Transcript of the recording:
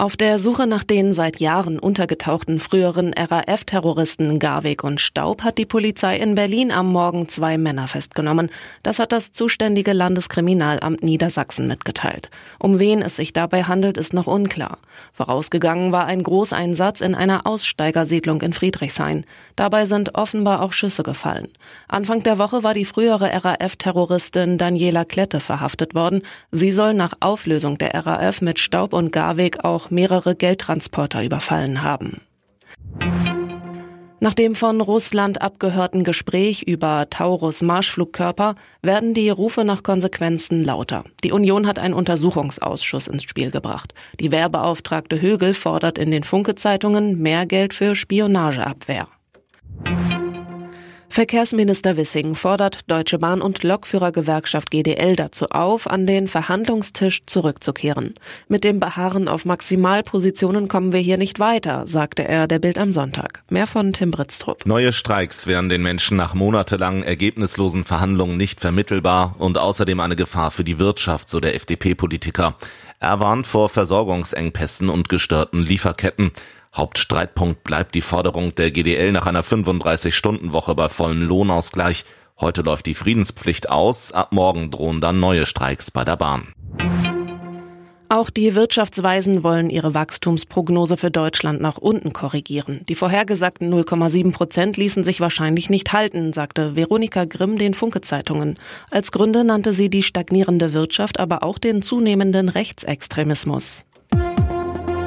Auf der Suche nach den seit Jahren untergetauchten früheren RAF-Terroristen Garweg und Staub hat die Polizei in Berlin am Morgen zwei Männer festgenommen. Das hat das zuständige Landeskriminalamt Niedersachsen mitgeteilt. Um wen es sich dabei handelt, ist noch unklar. Vorausgegangen war ein Großeinsatz in einer Aussteigersiedlung in Friedrichshain. Dabei sind offenbar auch Schüsse gefallen. Anfang der Woche war die frühere RAF-Terroristin Daniela Klette verhaftet worden. Sie soll nach Auflösung der RAF mit Staub und Garweg auch mehrere Geldtransporter überfallen haben. Nach dem von Russland abgehörten Gespräch über Taurus Marschflugkörper werden die Rufe nach Konsequenzen lauter. Die Union hat einen Untersuchungsausschuss ins Spiel gebracht. Die Wehrbeauftragte Högel fordert in den Funke-Zeitungen mehr Geld für Spionageabwehr. Verkehrsminister Wissing fordert Deutsche Bahn und Lokführergewerkschaft GDL dazu auf, an den Verhandlungstisch zurückzukehren. Mit dem Beharren auf Maximalpositionen kommen wir hier nicht weiter, sagte er der Bild am Sonntag. Mehr von Tim Britztrup. Neue Streiks wären den Menschen nach monatelangen ergebnislosen Verhandlungen nicht vermittelbar und außerdem eine Gefahr für die Wirtschaft, so der FDP-Politiker. Er warnt vor Versorgungsengpässen und gestörten Lieferketten. Hauptstreitpunkt bleibt die Forderung der GDL nach einer 35-Stunden-Woche bei vollem Lohnausgleich. Heute läuft die Friedenspflicht aus, ab morgen drohen dann neue Streiks bei der Bahn. Auch die Wirtschaftsweisen wollen ihre Wachstumsprognose für Deutschland nach unten korrigieren. Die vorhergesagten 0,7 Prozent ließen sich wahrscheinlich nicht halten, sagte Veronika Grimm den Funke-Zeitungen. Als Gründe nannte sie die stagnierende Wirtschaft, aber auch den zunehmenden Rechtsextremismus.